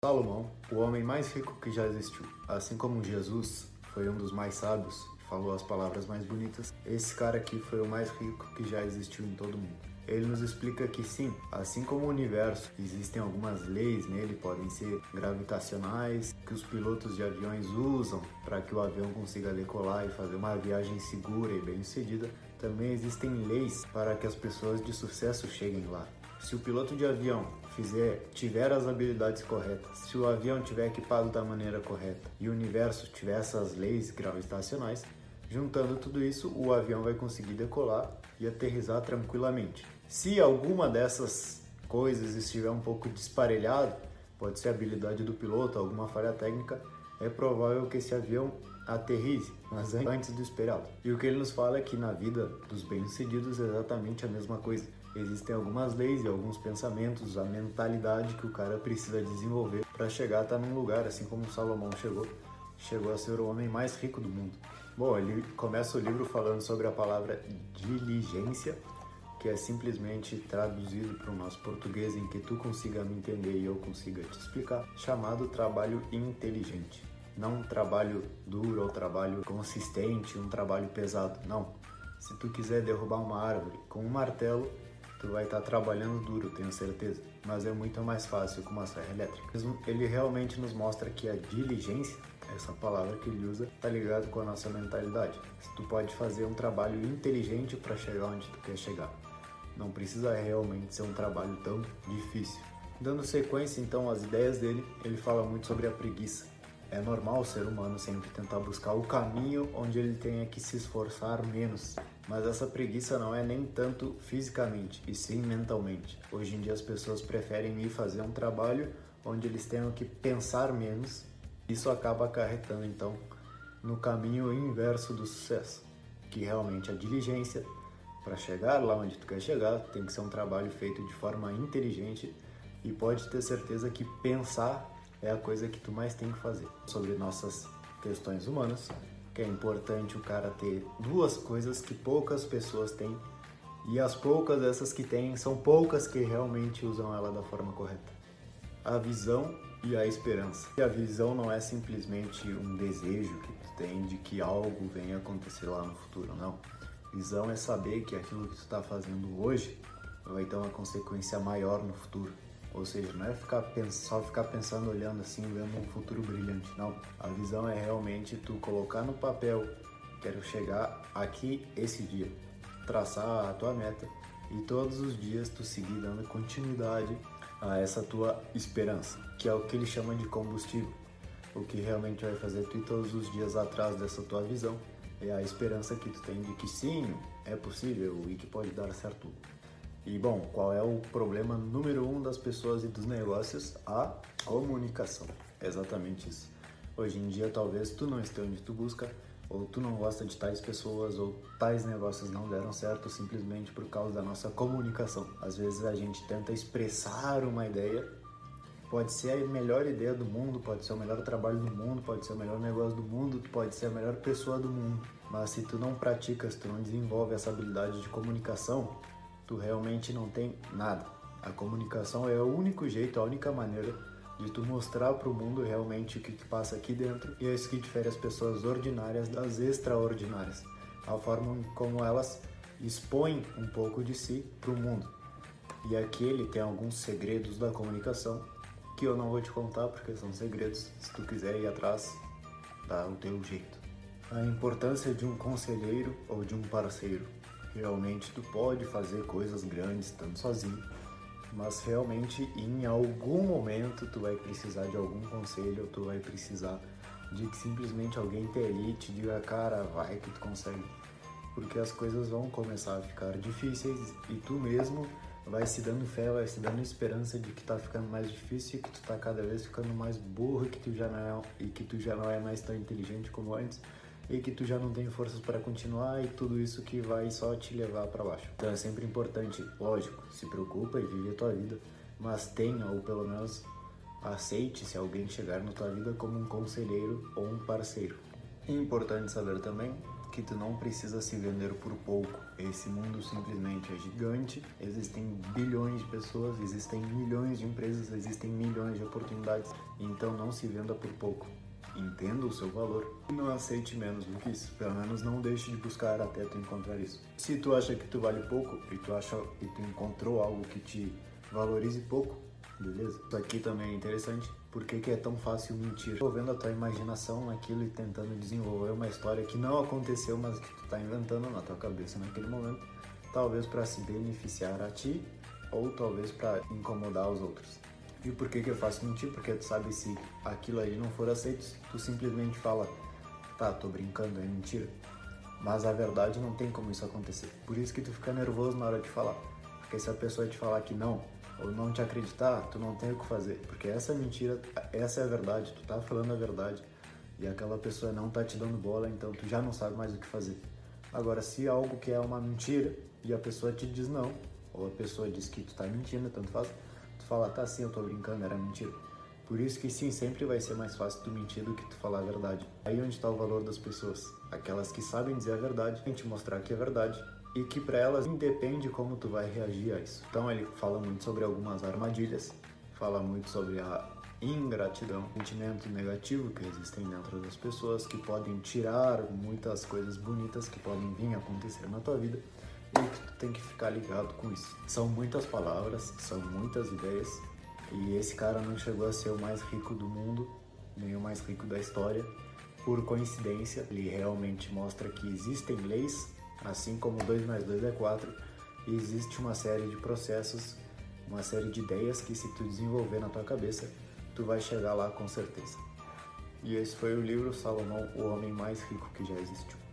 Salomão, o homem mais rico que já existiu. Assim como Jesus foi um dos mais sábios, falou as palavras mais bonitas, esse cara aqui foi o mais rico que já existiu em todo o mundo. Ele nos explica que sim, assim como o universo, existem algumas leis nele, podem ser gravitacionais, que os pilotos de aviões usam para que o avião consiga decolar e fazer uma viagem segura e bem-sucedida, também existem leis para que as pessoas de sucesso cheguem lá. Se o piloto de avião fizer, tiver as habilidades corretas, se o avião tiver equipado da maneira correta e o universo tiver essas leis gravitacionais, juntando tudo isso, o avião vai conseguir decolar e aterrizar tranquilamente. Se alguma dessas coisas estiver um pouco desparelhado, pode ser habilidade do piloto, alguma falha técnica, é provável que esse avião aterrize, mas antes do esperado. E o que ele nos fala é que na vida dos bem-sucedidos é exatamente a mesma coisa existem algumas leis e alguns pensamentos, a mentalidade que o cara precisa desenvolver para chegar a estar num lugar, assim como Salomão chegou, chegou a ser o homem mais rico do mundo. Bom, ele começa o livro falando sobre a palavra diligência, que é simplesmente traduzido para o nosso português em que tu consiga me entender e eu consiga te explicar, chamado trabalho inteligente. Não um trabalho duro ou trabalho consistente, um trabalho pesado, não. Se tu quiser derrubar uma árvore com um martelo, tu vai estar tá trabalhando duro, tenho certeza. Mas é muito mais fácil com uma serra elétrica. Ele realmente nos mostra que a diligência, essa palavra que ele usa, tá ligado com a nossa mentalidade. Tu pode fazer um trabalho inteligente para chegar onde tu quer chegar. Não precisa realmente ser um trabalho tão difícil. Dando sequência então às ideias dele, ele fala muito sobre a preguiça. É normal o ser humano sempre tentar buscar o caminho onde ele tenha que se esforçar menos. Mas essa preguiça não é nem tanto fisicamente, e sim mentalmente. Hoje em dia as pessoas preferem ir fazer um trabalho onde eles tenham que pensar menos. Isso acaba acarretando então no caminho inverso do sucesso, que realmente a diligência para chegar lá onde tu quer chegar tem que ser um trabalho feito de forma inteligente e pode ter certeza que pensar é a coisa que tu mais tem que fazer sobre nossas questões humanas, que é importante o cara ter duas coisas que poucas pessoas têm e as poucas dessas que têm são poucas que realmente usam ela da forma correta. A visão e a esperança. E a visão não é simplesmente um desejo que tu tem de que algo venha acontecer lá no futuro, não. Visão é saber que aquilo que tu está fazendo hoje vai ter uma consequência maior no futuro. Ou seja, não é ficar só ficar pensando, olhando assim, vendo um futuro brilhante. Não. A visão é realmente tu colocar no papel, quero chegar aqui esse dia, traçar a tua meta e todos os dias tu seguir dando continuidade a essa tua esperança, que é o que ele chama de combustível. O que realmente vai fazer tu ir todos os dias atrás dessa tua visão é a esperança que tu tem de que sim, é possível e que pode dar certo e bom, qual é o problema número um das pessoas e dos negócios? A comunicação. É exatamente isso. Hoje em dia, talvez tu não esteja onde tu busca, ou tu não gosta de tais pessoas, ou tais negócios não deram certo simplesmente por causa da nossa comunicação. Às vezes a gente tenta expressar uma ideia, pode ser a melhor ideia do mundo, pode ser o melhor trabalho do mundo, pode ser o melhor negócio do mundo, pode ser a melhor pessoa do mundo. Mas se tu não praticas, tu não desenvolve essa habilidade de comunicação, tu realmente não tem nada. A comunicação é o único jeito, a única maneira de tu mostrar para o mundo realmente o que, que passa aqui dentro e é isso que difere as pessoas ordinárias das extraordinárias. A forma como elas expõem um pouco de si para o mundo. E aqui ele tem alguns segredos da comunicação que eu não vou te contar porque são segredos. Se tu quiser ir atrás, dá o teu jeito. A importância de um conselheiro ou de um parceiro. Realmente tu pode fazer coisas grandes estando sozinho, mas realmente em algum momento tu vai precisar de algum conselho, ou tu vai precisar de que simplesmente alguém te ali te diga, cara, vai que tu consegue. Porque as coisas vão começar a ficar difíceis e tu mesmo vai se dando fé, vai se dando esperança de que tá ficando mais difícil, que tu tá cada vez ficando mais burro, que tu já não é, e que tu já não é mais tão inteligente como antes e que tu já não tem forças para continuar e tudo isso que vai só te levar para baixo. Então é sempre importante, lógico, se preocupa e vive a tua vida, mas tenha ou pelo menos aceite se alguém chegar na tua vida como um conselheiro ou um parceiro. É importante saber também que tu não precisa se vender por pouco. Esse mundo simplesmente é gigante, existem bilhões de pessoas, existem milhões de empresas, existem milhões de oportunidades. Então não se venda por pouco. Entenda o seu valor e não aceite menos do que isso. Pelo menos não deixe de buscar até tu encontrar isso. Se tu acha que tu vale pouco e tu acha que tu encontrou algo que te valorize pouco, beleza? Isso aqui também é interessante. Por que, que é tão fácil mentir? Envolvendo a tua imaginação naquilo e tentando desenvolver uma história que não aconteceu, mas que tu tá inventando na tua cabeça naquele momento. Talvez para se beneficiar a ti ou talvez para incomodar os outros. E por que, que é fácil mentir? Porque tu sabe se aquilo aí não for aceito, tu simplesmente fala, tá, tô brincando, é mentira. Mas a verdade não tem como isso acontecer. Por isso que tu fica nervoso na hora de falar. Porque se a pessoa te falar que não, ou não te acreditar, tu não tem o que fazer. Porque essa é mentira, essa é a verdade, tu tá falando a verdade. E aquela pessoa não tá te dando bola, então tu já não sabe mais o que fazer. Agora, se algo que é uma mentira e a pessoa te diz não, ou a pessoa diz que tu tá mentindo, tanto faz, tu fala, tá sim, eu tô brincando, era mentira. Por isso que sim, sempre vai ser mais fácil tu mentir do que tu falar a verdade. Aí onde está o valor das pessoas. Aquelas que sabem dizer a verdade, tem te mostrar que é verdade e que para elas independe como tu vai reagir a isso. Então ele fala muito sobre algumas armadilhas, fala muito sobre a ingratidão, sentimento negativo que existem dentro das pessoas que podem tirar muitas coisas bonitas que podem vir acontecer na tua vida e tu tem que ficar ligado com isso. São muitas palavras, são muitas ideias e esse cara não chegou a ser o mais rico do mundo, nem o mais rico da história por coincidência. Ele realmente mostra que existem leis Assim como 2 mais 2 é 4, existe uma série de processos, uma série de ideias que se tu desenvolver na tua cabeça, tu vai chegar lá com certeza. E esse foi o livro Salomão, o homem mais rico que já existiu.